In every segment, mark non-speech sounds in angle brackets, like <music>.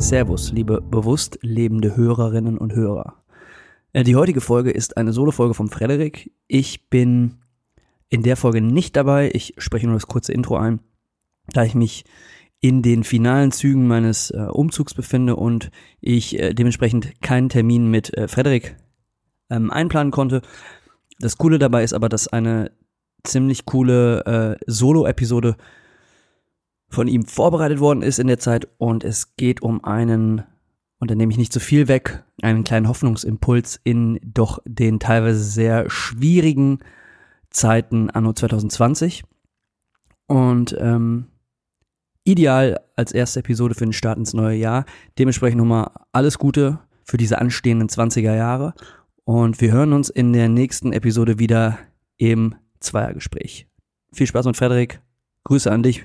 Servus, liebe bewusst lebende Hörerinnen und Hörer. Äh, die heutige Folge ist eine Solo-Folge von Frederik. Ich bin in der Folge nicht dabei. Ich spreche nur das kurze Intro ein, da ich mich in den finalen Zügen meines äh, Umzugs befinde und ich äh, dementsprechend keinen Termin mit äh, Frederik ähm, einplanen konnte. Das Coole dabei ist aber, dass eine ziemlich coole äh, Solo-Episode von ihm vorbereitet worden ist in der Zeit und es geht um einen, und da nehme ich nicht zu viel weg, einen kleinen Hoffnungsimpuls in doch den teilweise sehr schwierigen Zeiten anno 2020. Und ähm, ideal als erste Episode für den Start ins neue Jahr. Dementsprechend nochmal alles Gute für diese anstehenden 20er Jahre. Und wir hören uns in der nächsten Episode wieder im Zweiergespräch. Viel Spaß mit Frederik. Grüße an dich,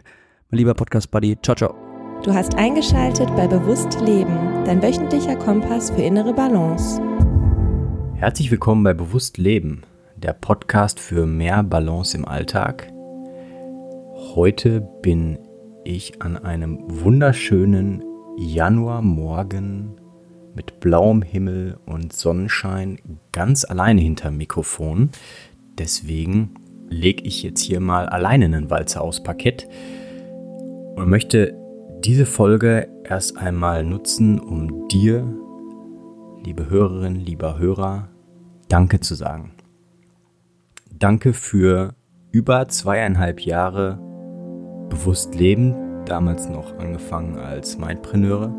mein lieber Podcast-Buddy. Ciao, ciao. Du hast eingeschaltet bei Bewusst Leben, dein wöchentlicher Kompass für innere Balance. Herzlich willkommen bei Bewusst Leben, der Podcast für mehr Balance im Alltag. Heute bin ich an einem wunderschönen Januarmorgen mit blauem Himmel und Sonnenschein ganz alleine hinterm Mikrofon. Deswegen lege ich jetzt hier mal alleine einen Walzer aufs Parkett und möchte diese Folge erst einmal nutzen, um dir, liebe Hörerin, lieber Hörer, Danke zu sagen. Danke für über zweieinhalb Jahre bewusst leben, damals noch angefangen als Mindpreneure,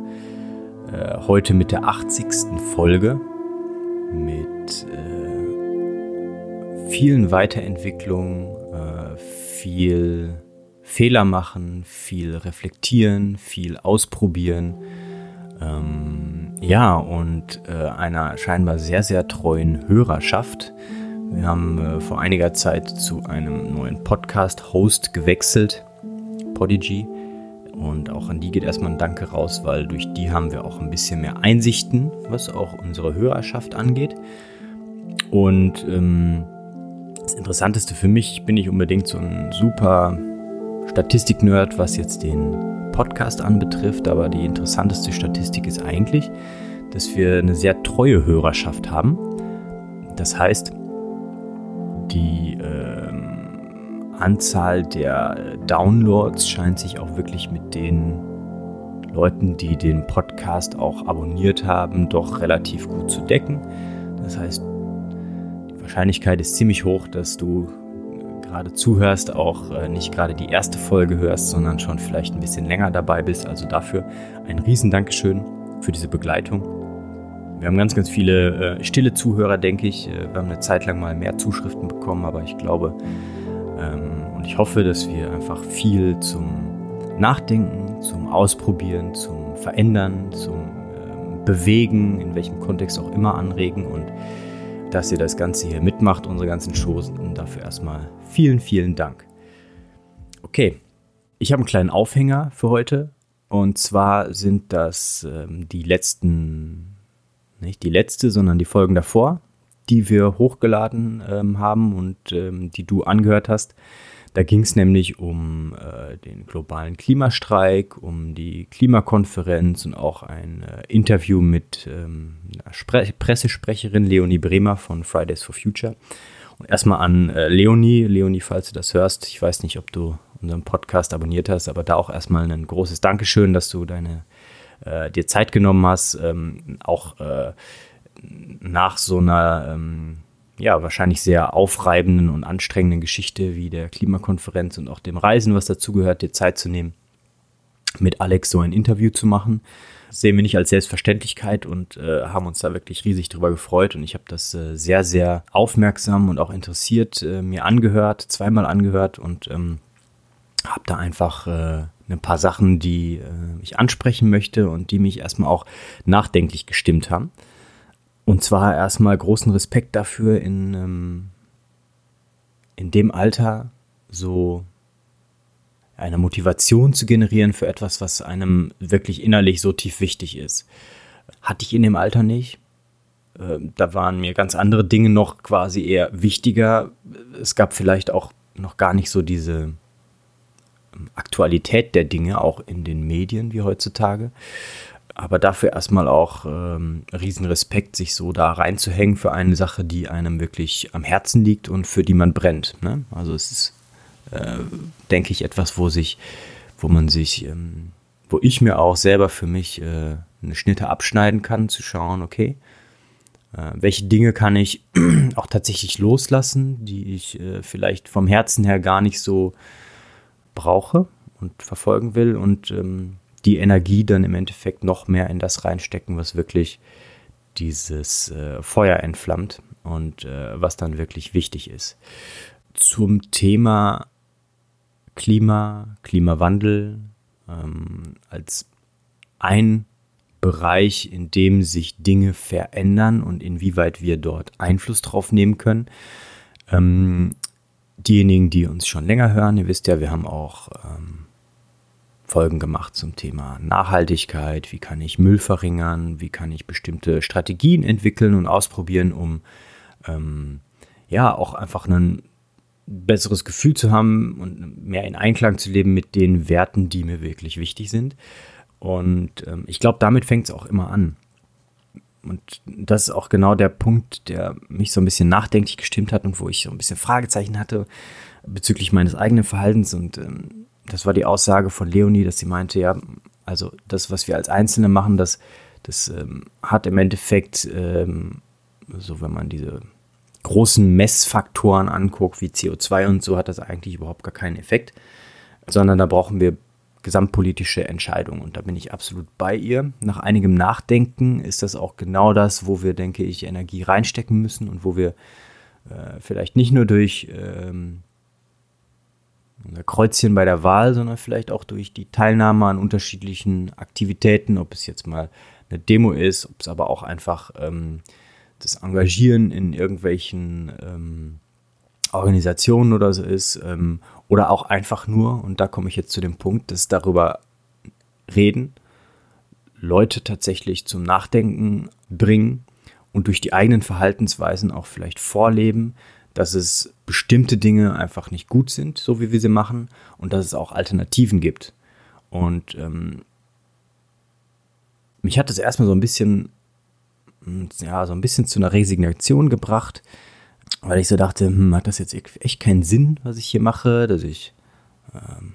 äh, heute mit der 80. Folge, mit äh, vielen Weiterentwicklungen, äh, viel Fehler machen, viel reflektieren, viel ausprobieren. Ähm, ja, und äh, einer scheinbar sehr, sehr treuen Hörerschaft. Wir haben äh, vor einiger Zeit zu einem neuen Podcast-Host gewechselt, Podigy. Und auch an die geht erstmal ein Danke raus, weil durch die haben wir auch ein bisschen mehr Einsichten, was auch unsere Hörerschaft angeht. Und ähm, das Interessanteste für mich, ich bin nicht unbedingt so ein super Statistik-Nerd, was jetzt den Podcast anbetrifft, aber die interessanteste Statistik ist eigentlich, dass wir eine sehr treue Hörerschaft haben. Das heißt, die ähm, Anzahl der Downloads scheint sich auch wirklich mit den Leuten, die den Podcast auch abonniert haben, doch relativ gut zu decken. Das heißt, die Wahrscheinlichkeit ist ziemlich hoch, dass du gerade zuhörst, auch äh, nicht gerade die erste Folge hörst, sondern schon vielleicht ein bisschen länger dabei bist. Also dafür ein riesen Dankeschön für diese Begleitung. Wir haben ganz, ganz viele äh, stille Zuhörer, denke ich. Äh, wir haben eine Zeit lang mal mehr Zuschriften bekommen, aber ich glaube ähm, und ich hoffe, dass wir einfach viel zum Nachdenken, zum Ausprobieren, zum Verändern, zum ähm, Bewegen, in welchem Kontext auch immer anregen und dass ihr das Ganze hier mitmacht, unsere ganzen Shows. Und dafür erstmal vielen, vielen Dank. Okay, ich habe einen kleinen Aufhänger für heute. Und zwar sind das ähm, die letzten, nicht die letzte, sondern die Folgen davor, die wir hochgeladen ähm, haben und ähm, die du angehört hast. Da ging es nämlich um äh, den globalen Klimastreik, um die Klimakonferenz und auch ein äh, Interview mit ähm, einer Pressesprecherin Leonie Bremer von Fridays for Future. Und erstmal an äh, Leonie. Leonie, falls du das hörst, ich weiß nicht, ob du unseren Podcast abonniert hast, aber da auch erstmal ein großes Dankeschön, dass du deine äh, dir Zeit genommen hast, ähm, auch äh, nach so einer ähm, ja, wahrscheinlich sehr aufreibenden und anstrengenden Geschichte wie der Klimakonferenz und auch dem Reisen, was dazugehört, dir Zeit zu nehmen, mit Alex so ein Interview zu machen. Das sehen wir nicht als Selbstverständlichkeit und äh, haben uns da wirklich riesig drüber gefreut. Und ich habe das äh, sehr, sehr aufmerksam und auch interessiert äh, mir angehört, zweimal angehört und ähm, habe da einfach äh, ein paar Sachen, die äh, ich ansprechen möchte und die mich erstmal auch nachdenklich gestimmt haben. Und zwar erstmal großen Respekt dafür, in, ähm, in dem Alter so eine Motivation zu generieren für etwas, was einem wirklich innerlich so tief wichtig ist. Hatte ich in dem Alter nicht. Ähm, da waren mir ganz andere Dinge noch quasi eher wichtiger. Es gab vielleicht auch noch gar nicht so diese ähm, Aktualität der Dinge, auch in den Medien wie heutzutage. Aber dafür erstmal auch ähm, Riesenrespekt, sich so da reinzuhängen für eine Sache, die einem wirklich am Herzen liegt und für die man brennt. Ne? Also es ist, äh, denke ich, etwas, wo sich, wo man sich, ähm, wo ich mir auch selber für mich äh, eine Schnitte abschneiden kann, zu schauen, okay, äh, welche Dinge kann ich <clears throat> auch tatsächlich loslassen, die ich äh, vielleicht vom Herzen her gar nicht so brauche und verfolgen will und ähm, die Energie dann im Endeffekt noch mehr in das reinstecken, was wirklich dieses äh, Feuer entflammt und äh, was dann wirklich wichtig ist. Zum Thema Klima, Klimawandel ähm, als ein Bereich, in dem sich Dinge verändern und inwieweit wir dort Einfluss drauf nehmen können. Ähm, diejenigen, die uns schon länger hören, ihr wisst ja, wir haben auch ähm, Folgen gemacht zum Thema Nachhaltigkeit, wie kann ich Müll verringern, wie kann ich bestimmte Strategien entwickeln und ausprobieren, um ähm, ja auch einfach ein besseres Gefühl zu haben und mehr in Einklang zu leben mit den Werten, die mir wirklich wichtig sind. Und ähm, ich glaube, damit fängt es auch immer an. Und das ist auch genau der Punkt, der mich so ein bisschen nachdenklich gestimmt hat und wo ich so ein bisschen Fragezeichen hatte bezüglich meines eigenen Verhaltens und ähm, das war die Aussage von Leonie, dass sie meinte, ja, also das, was wir als Einzelne machen, das, das ähm, hat im Endeffekt, ähm, so wenn man diese großen Messfaktoren anguckt, wie CO2 und so, hat das eigentlich überhaupt gar keinen Effekt, sondern da brauchen wir gesamtpolitische Entscheidungen. Und da bin ich absolut bei ihr. Nach einigem Nachdenken ist das auch genau das, wo wir, denke ich, Energie reinstecken müssen und wo wir äh, vielleicht nicht nur durch ähm, Kreuzchen bei der Wahl, sondern vielleicht auch durch die Teilnahme an unterschiedlichen Aktivitäten, ob es jetzt mal eine Demo ist, ob es aber auch einfach ähm, das Engagieren in irgendwelchen ähm, Organisationen oder so ist, ähm, oder auch einfach nur, und da komme ich jetzt zu dem Punkt, dass darüber reden, Leute tatsächlich zum Nachdenken bringen und durch die eigenen Verhaltensweisen auch vielleicht vorleben, dass es bestimmte Dinge einfach nicht gut sind, so wie wir sie machen, und dass es auch Alternativen gibt. Und ähm, mich hat das erstmal so ein bisschen, hm, ja, so ein bisschen zu einer Resignation gebracht, weil ich so dachte, hm, hat das jetzt echt keinen Sinn, was ich hier mache, dass ich ähm,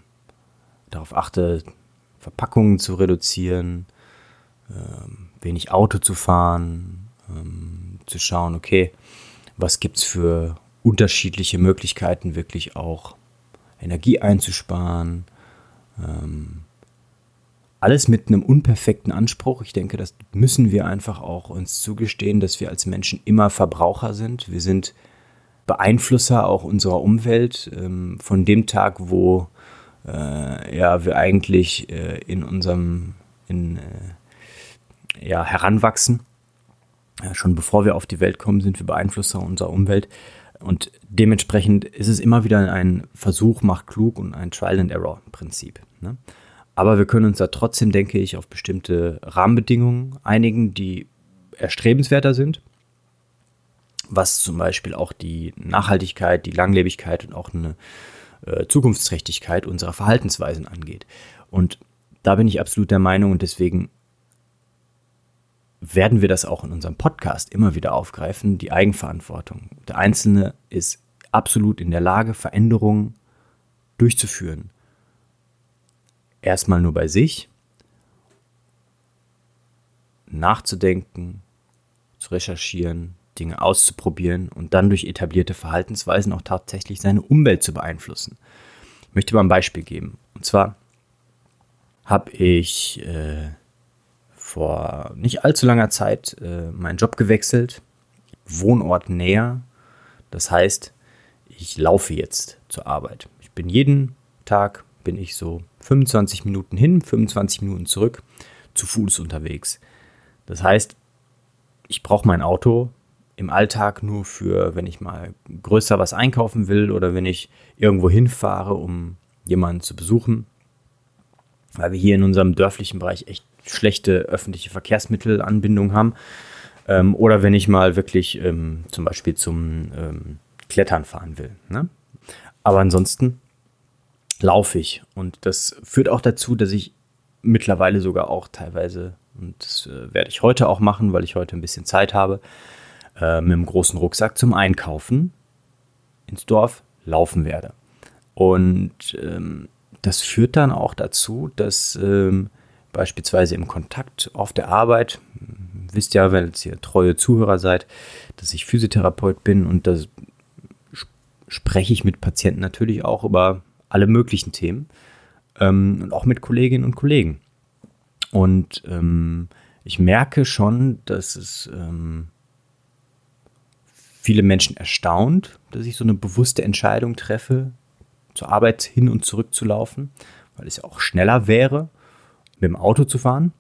darauf achte, Verpackungen zu reduzieren, ähm, wenig Auto zu fahren, ähm, zu schauen, okay, was gibt es für unterschiedliche Möglichkeiten, wirklich auch Energie einzusparen. Ähm, alles mit einem unperfekten Anspruch. Ich denke, das müssen wir einfach auch uns zugestehen, dass wir als Menschen immer Verbraucher sind. Wir sind Beeinflusser auch unserer Umwelt. Ähm, von dem Tag, wo äh, ja, wir eigentlich äh, in unserem in, äh, ja, heranwachsen. Ja, schon bevor wir auf die Welt kommen, sind wir Beeinflusser unserer Umwelt. Und dementsprechend ist es immer wieder ein Versuch, macht klug und ein Trial-and-Error-Prinzip. Ne? Aber wir können uns da trotzdem, denke ich, auf bestimmte Rahmenbedingungen einigen, die erstrebenswerter sind, was zum Beispiel auch die Nachhaltigkeit, die Langlebigkeit und auch eine äh, Zukunftsträchtigkeit unserer Verhaltensweisen angeht. Und da bin ich absolut der Meinung und deswegen werden wir das auch in unserem Podcast immer wieder aufgreifen, die Eigenverantwortung. Der Einzelne ist absolut in der Lage, Veränderungen durchzuführen. Erstmal nur bei sich, nachzudenken, zu recherchieren, Dinge auszuprobieren und dann durch etablierte Verhaltensweisen auch tatsächlich seine Umwelt zu beeinflussen. Ich möchte mal ein Beispiel geben. Und zwar habe ich äh, vor nicht allzu langer Zeit äh, meinen Job gewechselt, Wohnort näher. Das heißt, ich laufe jetzt zur Arbeit. Ich bin jeden Tag, bin ich so 25 Minuten hin, 25 Minuten zurück, zu Fuß unterwegs. Das heißt, ich brauche mein Auto im Alltag nur für, wenn ich mal größer was einkaufen will oder wenn ich irgendwo hinfahre, um jemanden zu besuchen. Weil wir hier in unserem dörflichen Bereich echt schlechte öffentliche Verkehrsmittelanbindung haben. Ähm, oder wenn ich mal wirklich ähm, zum Beispiel zum ähm, Klettern fahren will. Ne? Aber ansonsten laufe ich. Und das führt auch dazu, dass ich mittlerweile sogar auch teilweise, und das äh, werde ich heute auch machen, weil ich heute ein bisschen Zeit habe, äh, mit einem großen Rucksack zum Einkaufen ins Dorf laufen werde. Und ähm, das führt dann auch dazu, dass ähm, beispielsweise im Kontakt auf der Arbeit, wisst ja, wenn ihr treue Zuhörer seid, dass ich Physiotherapeut bin und da spreche ich mit Patienten natürlich auch über alle möglichen Themen ähm, und auch mit Kolleginnen und Kollegen. Und ähm, ich merke schon, dass es ähm, viele Menschen erstaunt, dass ich so eine bewusste Entscheidung treffe, zur Arbeit hin und zurück zu laufen, weil es ja auch schneller wäre, mit dem Auto zu fahren.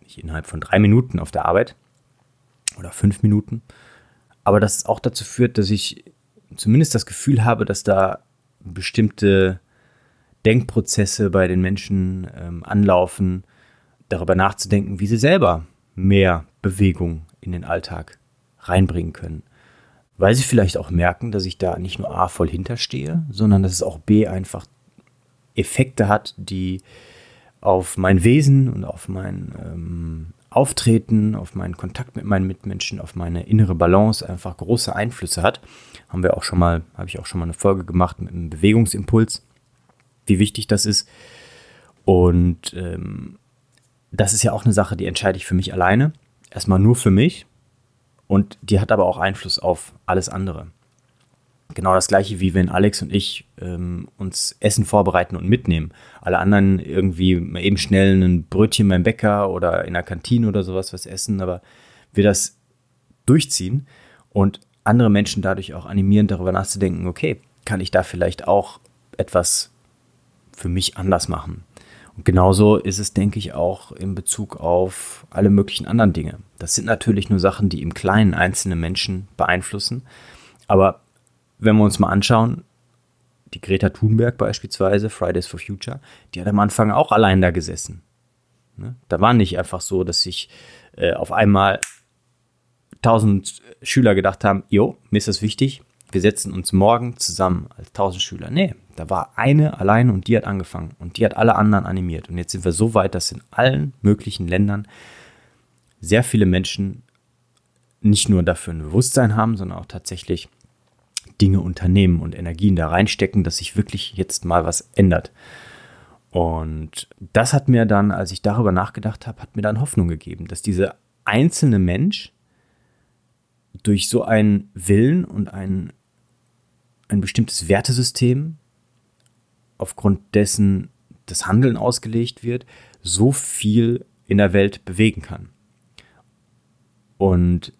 Ich innerhalb von drei Minuten auf der Arbeit oder fünf Minuten. Aber dass es auch dazu führt, dass ich zumindest das Gefühl habe, dass da bestimmte Denkprozesse bei den Menschen ähm, anlaufen, darüber nachzudenken, wie sie selber mehr Bewegung in den Alltag reinbringen können weil sie vielleicht auch merken, dass ich da nicht nur A voll hinterstehe, sondern dass es auch B einfach Effekte hat, die auf mein Wesen und auf mein ähm, Auftreten, auf meinen Kontakt mit meinen Mitmenschen, auf meine innere Balance einfach große Einflüsse hat. Haben wir auch schon mal, habe ich auch schon mal eine Folge gemacht mit einem Bewegungsimpuls, wie wichtig das ist. Und ähm, das ist ja auch eine Sache, die entscheide ich für mich alleine. Erstmal nur für mich, und die hat aber auch Einfluss auf alles andere. Genau das gleiche wie wenn Alex und ich ähm, uns Essen vorbereiten und mitnehmen. Alle anderen irgendwie mal eben schnell ein Brötchen beim Bäcker oder in der Kantine oder sowas was essen, aber wir das durchziehen und andere Menschen dadurch auch animieren, darüber nachzudenken, okay, kann ich da vielleicht auch etwas für mich anders machen? Und genauso ist es, denke ich, auch in Bezug auf alle möglichen anderen Dinge. Das sind natürlich nur Sachen, die im Kleinen einzelne Menschen beeinflussen. Aber wenn wir uns mal anschauen, die Greta Thunberg beispielsweise, Fridays for Future, die hat am Anfang auch allein da gesessen. Ne? Da war nicht einfach so, dass sich äh, auf einmal tausend Schüler gedacht haben, jo, mir ist das wichtig, wir setzen uns morgen zusammen als tausend Schüler. Nee, da war eine allein und die hat angefangen und die hat alle anderen animiert. Und jetzt sind wir so weit, dass in allen möglichen Ländern sehr viele Menschen nicht nur dafür ein Bewusstsein haben, sondern auch tatsächlich Dinge unternehmen und Energien da reinstecken, dass sich wirklich jetzt mal was ändert. Und das hat mir dann, als ich darüber nachgedacht habe, hat mir dann Hoffnung gegeben, dass dieser einzelne Mensch durch so einen Willen und ein, ein bestimmtes Wertesystem, aufgrund dessen das Handeln ausgelegt wird, so viel in der Welt bewegen kann. Und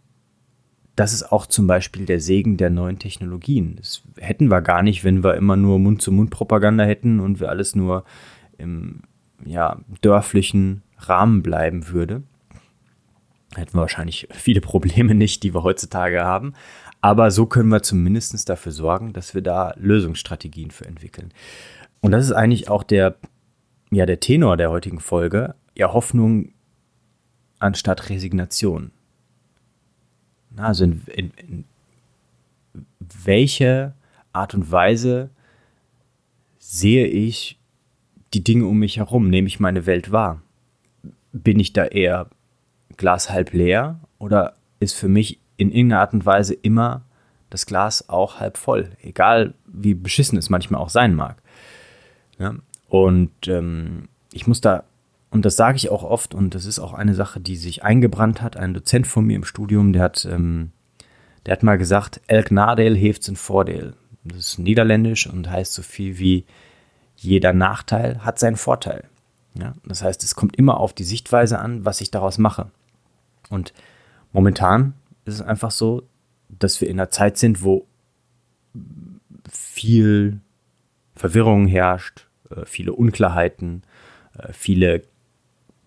das ist auch zum Beispiel der Segen der neuen Technologien. Das hätten wir gar nicht, wenn wir immer nur Mund-zu-Mund-Propaganda hätten und wir alles nur im ja, dörflichen Rahmen bleiben würde hätten wir wahrscheinlich viele Probleme nicht, die wir heutzutage haben. Aber so können wir zumindest dafür sorgen, dass wir da Lösungsstrategien für entwickeln. Und das ist eigentlich auch der, ja, der Tenor der heutigen Folge. Ja, Hoffnung anstatt Resignation. Also in, in, in welche Art und Weise sehe ich die Dinge um mich herum? Nehme ich meine Welt wahr? Bin ich da eher Glas halb leer oder ist für mich in irgendeiner Art und Weise immer das Glas auch halb voll, egal wie beschissen es manchmal auch sein mag. Ja? Und ähm, ich muss da, und das sage ich auch oft, und das ist auch eine Sache, die sich eingebrannt hat, ein Dozent von mir im Studium, der hat, ähm, der hat mal gesagt, Elk Nadel heeft ein Vordeel. Das ist niederländisch und heißt so viel wie jeder Nachteil hat seinen Vorteil. Ja? Das heißt, es kommt immer auf die Sichtweise an, was ich daraus mache. Und momentan ist es einfach so, dass wir in einer Zeit sind, wo viel Verwirrung herrscht, äh, viele Unklarheiten, äh, viele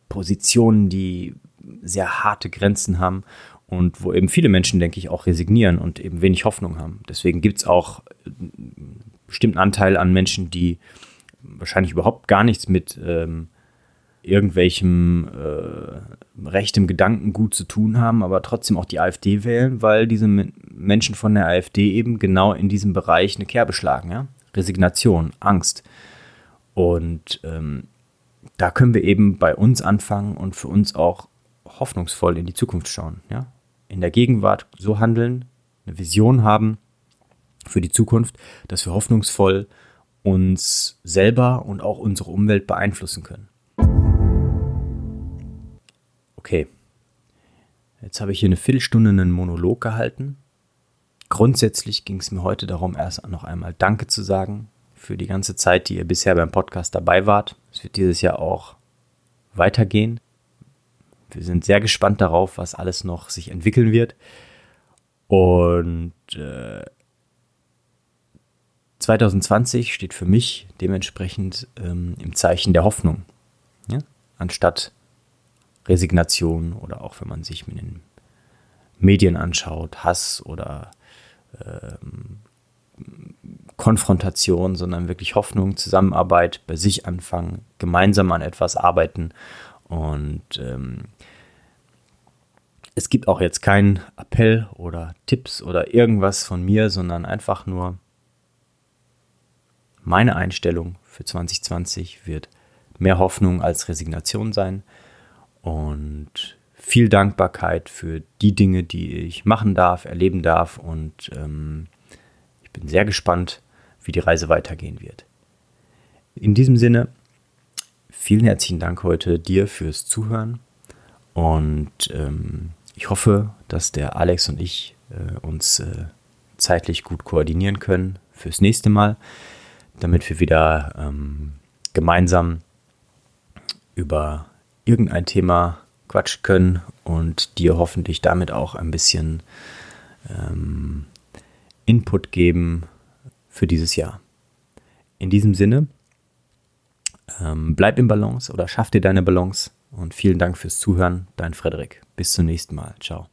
Positionen, die sehr harte Grenzen haben und wo eben viele Menschen, denke ich, auch resignieren und eben wenig Hoffnung haben. Deswegen gibt es auch einen bestimmten Anteil an Menschen, die wahrscheinlich überhaupt gar nichts mit ähm, irgendwelchem äh, rechtem Gedankengut zu tun haben, aber trotzdem auch die AfD wählen, weil diese Menschen von der AfD eben genau in diesem Bereich eine Kerbe schlagen. Ja? Resignation, Angst. Und ähm, da können wir eben bei uns anfangen und für uns auch hoffnungsvoll in die Zukunft schauen. Ja? In der Gegenwart so handeln, eine Vision haben für die Zukunft, dass wir hoffnungsvoll uns selber und auch unsere Umwelt beeinflussen können. Okay, jetzt habe ich hier eine Viertelstunde einen Monolog gehalten. Grundsätzlich ging es mir heute darum, erst noch einmal Danke zu sagen für die ganze Zeit, die ihr bisher beim Podcast dabei wart. Es wird dieses Jahr auch weitergehen. Wir sind sehr gespannt darauf, was alles noch sich entwickeln wird. Und äh, 2020 steht für mich dementsprechend ähm, im Zeichen der Hoffnung. Ja? Anstatt Resignation oder auch wenn man sich mit den Medien anschaut, Hass oder ähm, Konfrontation, sondern wirklich Hoffnung, Zusammenarbeit, bei sich anfangen, gemeinsam an etwas arbeiten. Und ähm, es gibt auch jetzt keinen Appell oder Tipps oder irgendwas von mir, sondern einfach nur meine Einstellung für 2020 wird mehr Hoffnung als Resignation sein und viel Dankbarkeit für die Dinge, die ich machen darf, erleben darf und ähm, ich bin sehr gespannt, wie die Reise weitergehen wird. In diesem Sinne, vielen herzlichen Dank heute dir fürs Zuhören und ähm, ich hoffe, dass der Alex und ich äh, uns äh, zeitlich gut koordinieren können fürs nächste Mal, damit wir wieder ähm, gemeinsam über irgendein Thema quatschen können und dir hoffentlich damit auch ein bisschen ähm, Input geben für dieses Jahr. In diesem Sinne, ähm, bleib im Balance oder schaff dir deine Balance und vielen Dank fürs Zuhören, dein Frederik. Bis zum nächsten Mal. Ciao.